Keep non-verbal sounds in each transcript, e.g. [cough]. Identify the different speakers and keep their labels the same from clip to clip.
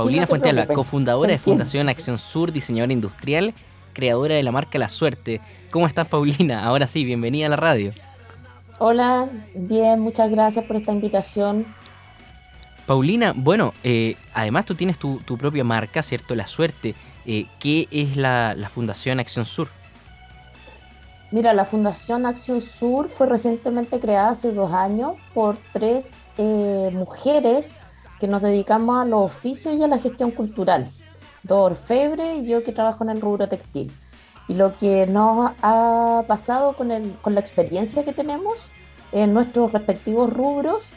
Speaker 1: Paulina Fuentealba, cofundadora de Fundación Acción Sur, diseñadora industrial, creadora de la marca La Suerte. ¿Cómo estás, Paulina? Ahora sí, bienvenida a la radio.
Speaker 2: Hola, bien, muchas gracias por esta invitación.
Speaker 1: Paulina, bueno, eh, además tú tienes tu, propia marca, ¿cierto? La Suerte. Eh, ¿Qué es la, Fundación Acción Sur?
Speaker 2: Mira, la Fundación Acción Sur fue recientemente creada hace dos años por tres eh, mujeres que nos dedicamos a los oficios y a la gestión cultural. Dos orfebre y yo que trabajo en el rubro textil. Y lo que nos ha pasado con, el, con la experiencia que tenemos en nuestros respectivos rubros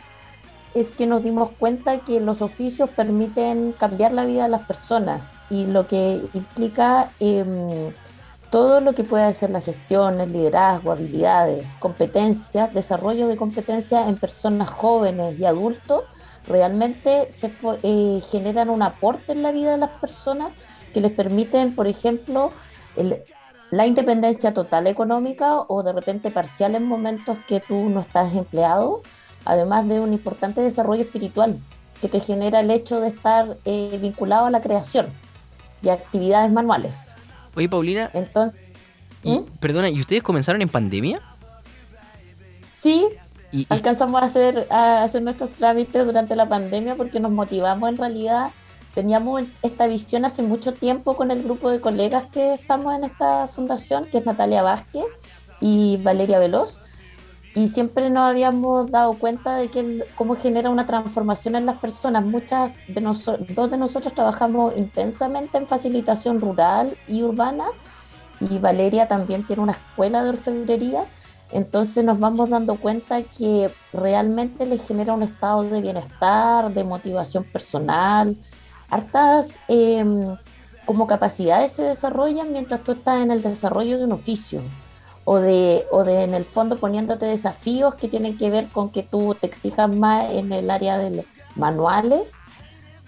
Speaker 2: es que nos dimos cuenta que los oficios permiten cambiar la vida de las personas y lo que implica em, todo lo que puede ser la gestión, el liderazgo, habilidades, competencias, desarrollo de competencias en personas jóvenes y adultos, realmente se eh, generan un aporte en la vida de las personas que les permiten, por ejemplo, la independencia total económica o de repente parcial en momentos que tú no estás empleado además de un importante desarrollo espiritual que te genera el hecho de estar eh, vinculado a la creación y actividades manuales.
Speaker 1: Oye, Paulina. Entonces. ¿Mm? Perdona, ¿y ustedes comenzaron en pandemia?
Speaker 2: Sí, alcanzamos a hacer, a hacer nuestros trámites durante la pandemia porque nos motivamos en realidad. Teníamos esta visión hace mucho tiempo con el grupo de colegas que estamos en esta fundación, que es Natalia Vázquez y Valeria Veloz y siempre nos habíamos dado cuenta de que cómo genera una transformación en las personas. Muchas de nosotros, dos de nosotros trabajamos intensamente en facilitación rural y urbana y Valeria también tiene una escuela de orfebrería. Entonces nos vamos dando cuenta que realmente les genera un estado de bienestar, de motivación personal, hartas em, como capacidades se desarrollan mientras tú estás en el desarrollo de un oficio o de, o de en el fondo poniéndote desafíos que tienen que ver con que tú te exijas más en el área de manuales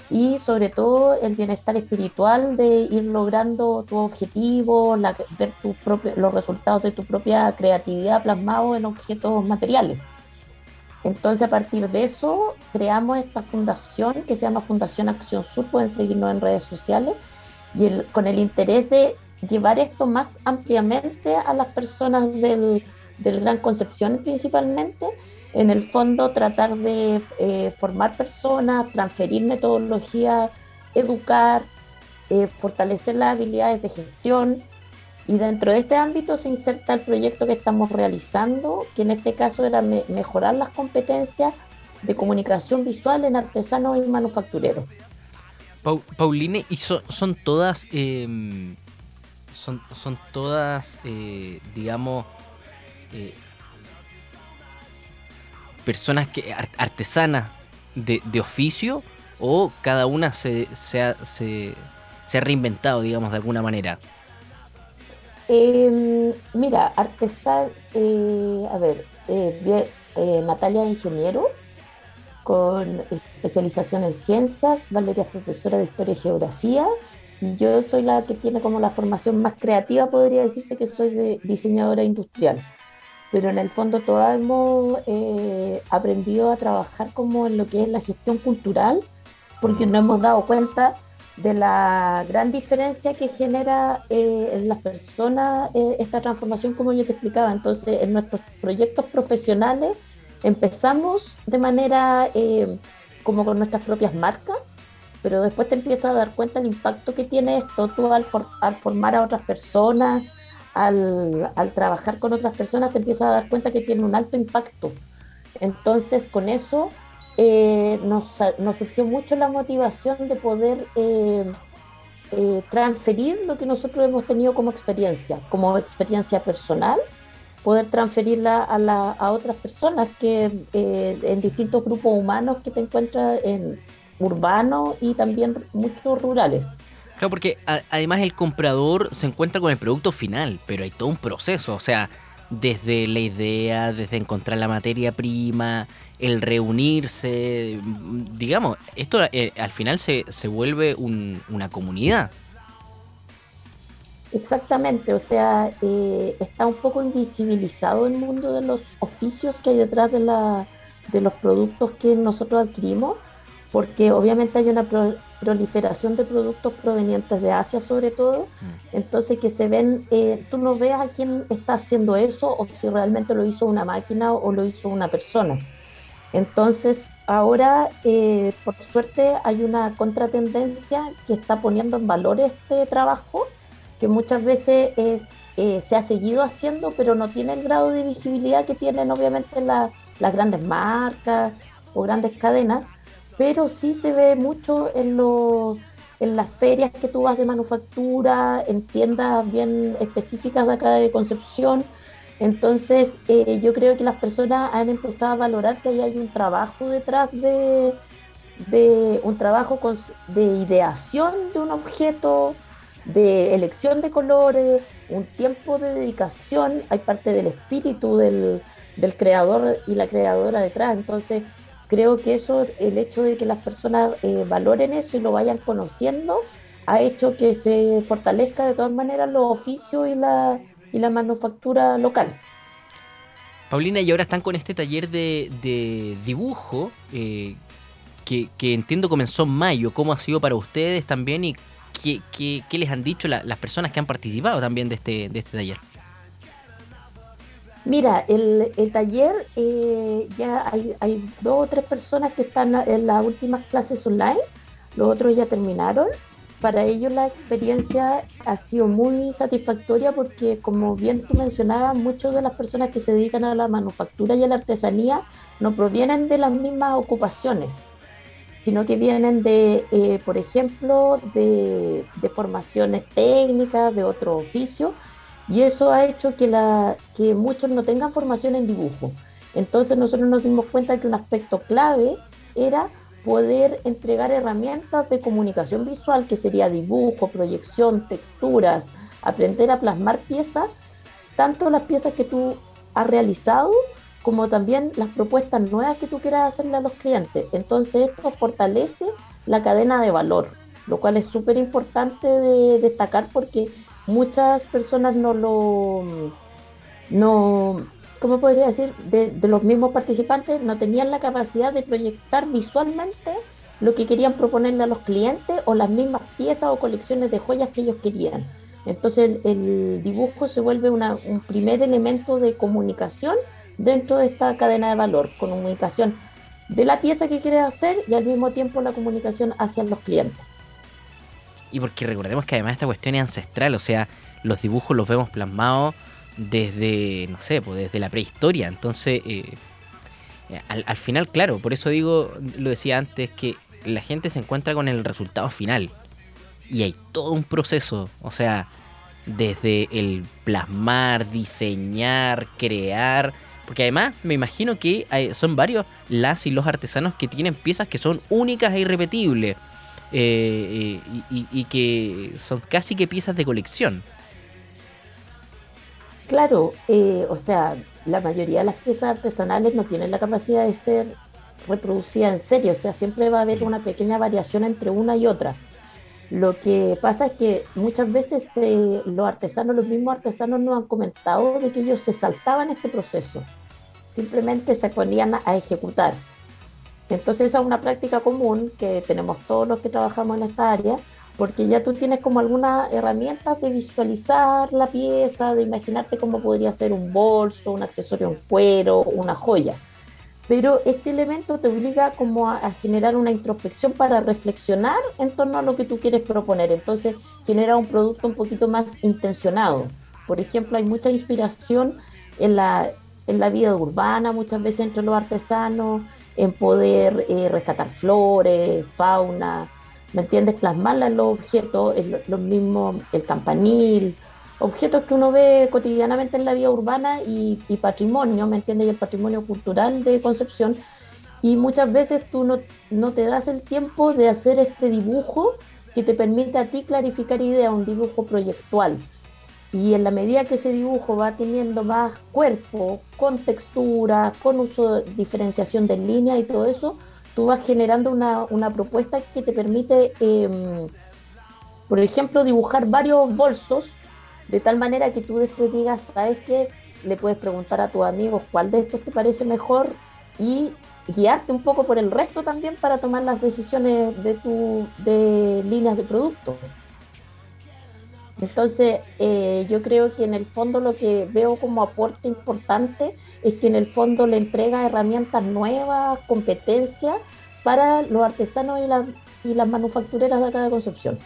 Speaker 2: y sobre todo el bienestar espiritual de ir logrando tu objetivo, ver tu propio, los resultados de tu propia creatividad plasmados en objetos materiales. Entonces a partir de eso creamos esta fundación que se llama Fundación Acción Sur, pueden seguirnos en redes sociales, y con el interés de llevar esto más ampliamente a las personas del, Gran Concepción principalmente. En el fondo, tratar de eh, formar personas, transferir metodología, educar, eh, fortalecer las habilidades de gestión. Y dentro de este ámbito se inserta el proyecto que estamos realizando, que en este caso era mejorar las competencias de comunicación visual en artesanos y manufactureros.
Speaker 1: Pauline, ¿y son todas em, son, todas, eh, digamos, personas que artesanas de, oficio o cada una se, se, ha, se, ha reinventado, digamos, de alguna manera?
Speaker 2: Em, mira, artesana, eh, a ver, Natalia ingeniero con especialización en ciencias, Valeria profesora de historia y geografía y yo soy la que tiene como la formación más creativa, podría decirse que soy de diseñadora industrial. Pero en el fondo todas hemos eh, aprendido a trabajar como en lo que es la gestión cultural, porque nos hemos dado cuenta de la gran diferencia que genera eh, en las personas eh, esta transformación, como yo te explicaba. Entonces, en nuestros proyectos profesionales empezamos de manera como con nuestras propias marcas pero después te empiezas a dar cuenta del impacto que tiene esto, tú al, formar a otras personas, al, trabajar con otras personas, te empiezas a dar cuenta que tiene un alto impacto. Entonces, con eso eh, nos, surgió mucho la motivación de poder eh, eh, transferir lo que nosotros hemos tenido como experiencia, como experiencia personal, poder transferirla a, a otras personas que en distintos grupos humanos que te encuentras en urbanos y también muchos rurales.
Speaker 1: Claro, porque además el comprador se encuentra con el producto final, pero hay todo un proceso, o sea, desde la idea, desde encontrar la materia prima, el reunirse, digamos, esto eh, al final se, se vuelve una comunidad.
Speaker 2: Exactamente, o sea, eh, está un poco invisibilizado el mundo de los oficios que hay detrás de, la, de los productos que nosotros adquirimos porque obviamente hay una proliferación de productos provenientes de Asia sobre todo, mm. entonces que se ven, eh, tú no veas a quién está haciendo eso o si realmente lo hizo una máquina o lo hizo una persona. Entonces ahora, eh, por suerte, hay una contratendencia que está poniendo en valor este trabajo, que muchas veces es, eh, se ha seguido haciendo, pero no tiene el grado de visibilidad que tienen obviamente las grandes marcas o grandes cadenas pero sí se ve mucho en, en las ferias que tú vas de manufactura, en tiendas bien específicas de acá de Concepción. Entonces, eh, yo creo que las personas han empezado a valorar que ahí hay un trabajo detrás de, de un trabajo de ideación de un objeto, de elección de colores, un tiempo de dedicación, hay parte del espíritu del, del creador y la creadora detrás. Entonces, creo que eso, el hecho de que las personas eh, valoren eso y lo vayan conociendo, ha hecho que se fortalezca de todas maneras los oficios y la, y la manufactura local.
Speaker 1: Paulina, y ahora están con este taller de, dibujo eh, que, entiendo comenzó en mayo. ¿Cómo ha sido para ustedes también y qué, qué, les han dicho las personas que han participado también de este, de este taller?
Speaker 2: Mira, el, taller eh, ya hay, dos o tres personas que están en las últimas clases online, los otros ya terminaron. Para ellos la experiencia ha sido muy satisfactoria porque, como bien tú mencionabas, muchas de las personas que se dedican a la manufactura y a la artesanía no provienen de las mismas ocupaciones, sino que vienen de, eh, por ejemplo, de, de formaciones técnicas, de otro oficio y eso ha hecho que, la, que muchos no tengan formación en dibujo. Entonces nosotros nos dimos cuenta que un aspecto clave era poder entregar herramientas de comunicación visual, que sería dibujo, proyección, texturas, aprender a plasmar piezas, tanto las piezas que tú has realizado como también las propuestas nuevas que tú quieras hacerle a los clientes. Entonces esto fortalece la cadena de valor, lo cual es súper importante de destacar porque muchas personas no lo, no, ¿cómo podría decir? De, los mismos participantes no tenían la capacidad de proyectar visualmente lo que querían proponerle a los clientes o las mismas piezas o colecciones de joyas que ellos querían. Entonces el, dibujo se vuelve un primer elemento de comunicación dentro de esta cadena de valor, comunicación de la pieza que quieres hacer y al mismo tiempo la comunicación hacia los clientes.
Speaker 1: Y porque recordemos que además esta cuestión es ancestral, o sea, los dibujos los vemos plasmados desde, no sé, pues desde la prehistoria. Entonces, eh, eh, al, final, claro, por eso digo, lo decía antes, que la gente se encuentra con el resultado final. Y hay todo un proceso, o sea, desde el plasmar, diseñar, crear. Porque además me imagino que son varios las y los artesanos que tienen piezas que son únicas e irrepetibles. Eh, y, que son casi que piezas de colección.
Speaker 2: Claro, eh, o sea, la mayoría de las piezas artesanales no tienen la capacidad de ser reproducidas en serio, o sea, siempre va a haber una pequeña variación entre una y otra. Lo que pasa es que muchas veces eh, los artesanos, los mismos artesanos nos han comentado de que ellos se saltaban este proceso, simplemente se ponían a ejecutar. Entonces esa es una práctica común que tenemos todos los que trabajamos en esta área, porque ya tú tienes como algunas herramientas de visualizar la pieza, de imaginarte cómo podría ser un bolso, un accesorio en cuero, una joya. Pero este elemento te obliga como a, generar una introspección para reflexionar en torno a lo que tú quieres proponer. Entonces genera un producto un poquito más intencionado. Por ejemplo, hay mucha inspiración en la, en la vida urbana, muchas veces entre los artesanos, en poder eh, rescatar flores, fauna, ¿me entiendes? Plasmarla en los objetos, los mismos, el campanil, objetos que uno ve cotidianamente en la vida urbana y, patrimonio, ¿me entiendes? Y el patrimonio cultural de Concepción. Y muchas veces tú no, no te das el tiempo de hacer este dibujo que te permite a ti clarificar ideas, un dibujo proyectual. Y en la medida que ese dibujo va teniendo más cuerpo, con textura, con uso de diferenciación de línea y todo eso, tú vas generando una, propuesta que te permite, em, por ejemplo, dibujar varios bolsos de tal manera que tú después digas, ¿sabes qué? Le puedes preguntar a tus amigos cuál de estos te parece mejor y guiarte un poco por el resto también para tomar las decisiones de tu de líneas de producto. Entonces, eh, yo creo que en el fondo lo que veo como aporte importante es que en el fondo le entrega herramientas nuevas, competencias para los artesanos y, y las manufactureras de acá de Concepción.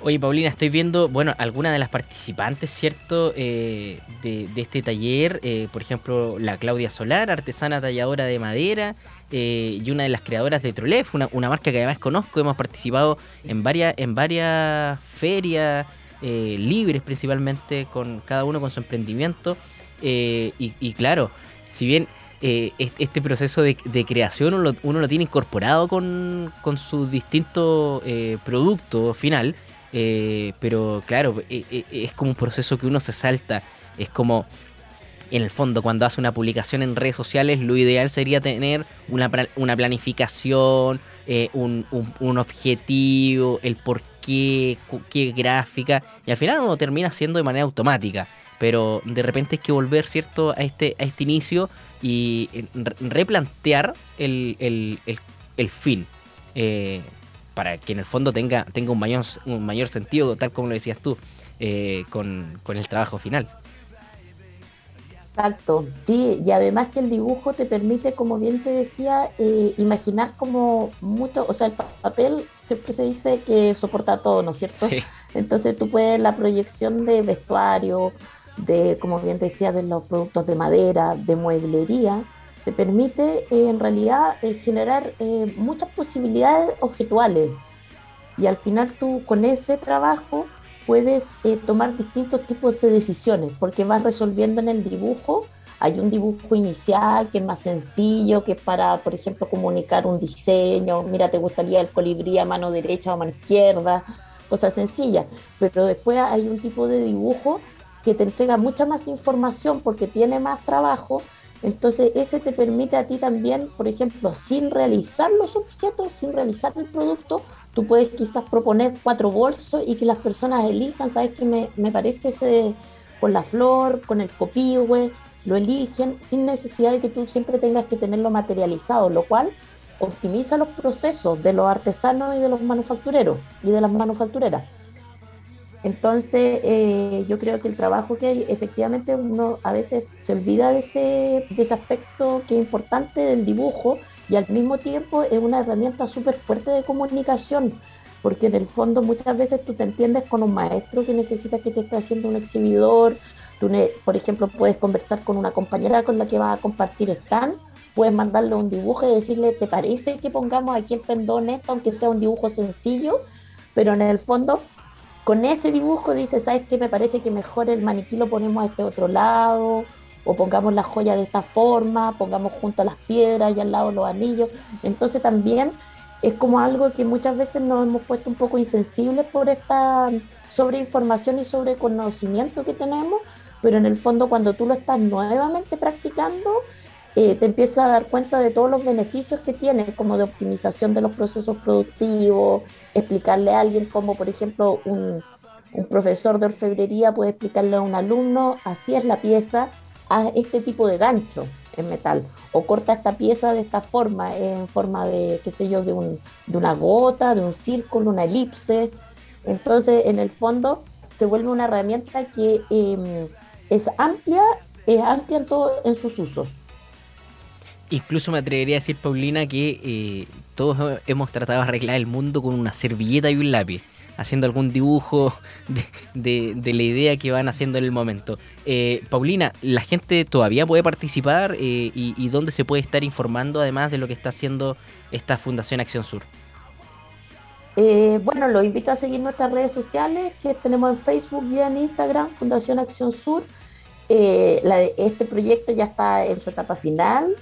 Speaker 1: Oye, Paulina, estoy viendo, bueno, algunas de las participantes, ¿cierto? Eh, de, este taller, eh, por ejemplo, la Claudia Solar, artesana talladora de madera, eh, y una de las creadoras de Trolef, una, marca que además conozco, hemos participado en varias, en varias ferias libres principalmente, con cada uno con su emprendimiento. Y, claro, si bien este proceso de, creación uno lo, tiene incorporado con, con su distinto producto final, eh, pero claro, eh, eh, es como un proceso que uno se salta. Es como, en el fondo, cuando hace una publicación en redes sociales, lo ideal sería tener una, una planificación, un, un, objetivo, el por qué, qué gráfica, y al final uno termina haciendo de manera automática. Pero de repente hay que volver, ¿cierto?, a este, a este inicio y replantear el, el, el, el fin para que en el fondo tenga, tenga un, mayor, un mayor sentido, tal como lo decías tú, eh, con, el trabajo final.
Speaker 2: Exacto, sí, y además que el dibujo te permite, como bien te decía, eh, imaginar como mucho, o sea, el papel siempre se dice que soporta todo, ¿no es cierto? Sí. [laughs] Entonces tú puedes la proyección de vestuario, de, como bien decía, de los productos de madera, de mueblería, te permite eh, en realidad eh, generar eh, muchas posibilidades objetuales. Y al final tú con ese trabajo puedes tomar distintos tipos de decisiones, porque vas resolviendo en el dibujo. Hay un dibujo inicial que es más sencillo, que es para, por ejemplo, comunicar un diseño. Mira, te gustaría el colibrí a mano derecha o mano izquierda, cosas sencillas. Pero después hay un tipo de dibujo que te entrega mucha más información porque tiene más trabajo entonces, ese te permite a ti también, por ejemplo, sin realizar los objetos, sin realizar el producto, tú puedes quizás proponer cuatro bolsos y que las personas elijan, ¿sabes qué? Me, me parece ese con la flor, con el copihue, lo eligen sin necesidad de que tú siempre tengas que tenerlo materializado, lo cual optimiza los procesos de los artesanos y de los manufactureros y de las manufactureras. Entonces, eh, yo creo que el trabajo que hay, efectivamente uno a veces se olvida de ese, de ese aspecto que es importante del dibujo y al mismo tiempo es una herramienta súper fuerte de comunicación, porque en el fondo muchas veces tú te entiendes con un maestro que necesita que te esté haciendo un exhibidor, tú, por ejemplo, puedes conversar con una compañera con la que vas a compartir stand, puedes mandarle un dibujo y decirle, ¿te parece que pongamos aquí el pendón esto, aunque sea un dibujo sencillo? Pero en el fondo con ese dibujo dice, ¿sabes qué? Me parece que mejor el maniquí lo ponemos a este otro lado, o pongamos la joya de esta forma, pongamos junto a las piedras y al lado los anillos. Entonces también es como algo que muchas veces nos hemos puesto un poco insensibles por esta sobreinformación y sobre conocimiento que tenemos, pero en el fondo cuando tú lo estás nuevamente practicando, eh, te empiezas a dar cuenta de todos los beneficios que tiene, como de optimización de los procesos productivos, explicarle a alguien como, por ejemplo, un, profesor de orfebrería puede explicarle a un alumno, así es la pieza, a este tipo de gancho en metal, o corta esta pieza de esta forma, en forma de, qué sé yo, de, un, de una gota, de un círculo, una elipse. Entonces, en el fondo, se vuelve una herramienta que em, es amplia, es amplia en, todo, en sus usos.
Speaker 1: Incluso me atrevería a decir, Paulina, que eh, todos hemos tratado de arreglar el mundo con una servilleta y un lápiz, haciendo algún dibujo [laughs] de, la idea que van haciendo en el momento. Eh, Paulina, ¿la gente todavía puede participar eh, y, dónde se puede estar informando además de lo que está haciendo esta Fundación Acción Sur?
Speaker 2: bueno, los invito a seguir nuestras redes sociales que tenemos en Facebook y en Instagram, Fundación Acción Sur. Eh, este proyecto ya está en su etapa final.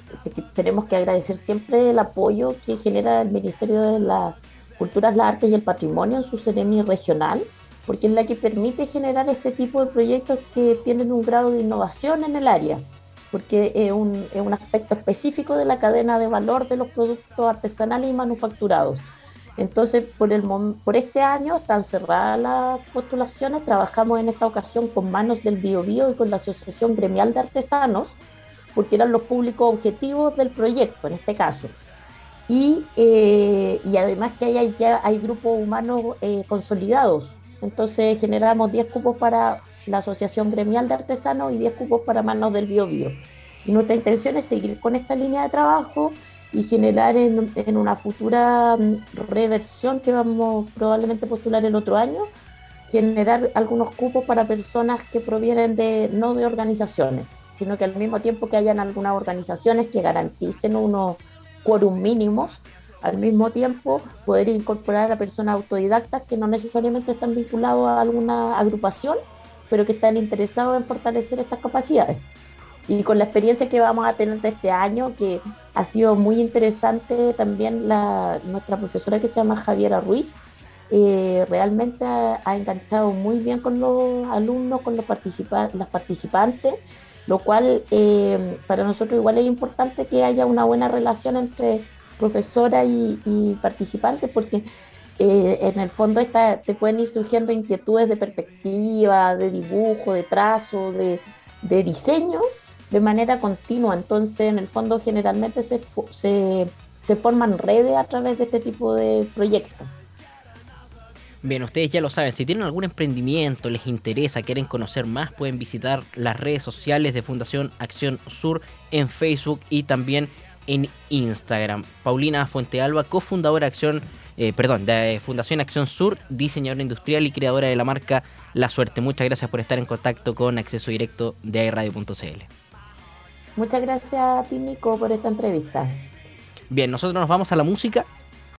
Speaker 2: Tenemos que agradecer siempre el apoyo que genera el Ministerio de las Culturas, las Artes y el Patrimonio en su Ceremi regional, porque es la que permite generar este tipo de proyectos que tienen un grado de innovación en el área, porque es un, es un aspecto específico de la cadena de valor de los productos artesanales y manufacturados. Entonces, por, el, por este año están cerradas las postulaciones. Trabajamos en esta ocasión con Manos del Biobío y con la Asociación Gremial de Artesanos, porque eran los públicos objetivos del proyecto en este caso. Y, eh, y además que hay, ya hay grupos humanos eh, consolidados. Entonces generamos 10 cupos para la Asociación Gremial de Artesanos y 10 cupos para Manos del Bio. Y nuestra intención es seguir con esta línea de trabajo y generar en, en una futura mm, reversión que vamos probablemente postular el otro año, generar algunos cupos para personas que provienen de no de organizaciones, sino que al mismo tiempo que hayan algunas organizaciones que garanticen unos quórum mínimos, al mismo tiempo poder incorporar a personas autodidactas que no necesariamente están vinculados a alguna agrupación, pero que están interesados en fortalecer estas capacidades. Y con la experiencia que vamos a tener de este año, que ha sido muy interesante también la, nuestra profesora que se llama Javiera Ruiz, eh, realmente ha, enganchado muy bien con los alumnos, con los las participantes, lo cual eh, para nosotros igual es importante que haya una buena relación entre profesora y, participantes, porque eh, en el fondo esta, te pueden ir surgiendo inquietudes de perspectiva, de dibujo, de trazo, de, de diseño de manera continua. Entonces, en el fondo, generalmente se, se, se forman redes a través de este tipo de proyectos.
Speaker 1: Bien, ustedes ya lo saben, si tienen algún emprendimiento, les interesa, quieren conocer más, pueden visitar las redes sociales de Fundación Acción Sur en Facebook y también en Instagram. Paulina Fuentealba, cofundadora Acción, eh, perdón, de Fundación Acción Sur, diseñadora industrial y creadora de la marca La Suerte. Muchas gracias por estar en contacto con Acceso Directo de airradio.cl.
Speaker 2: Muchas gracias a ti, Nico, por esta entrevista.
Speaker 1: Bien, nosotros nos vamos a la música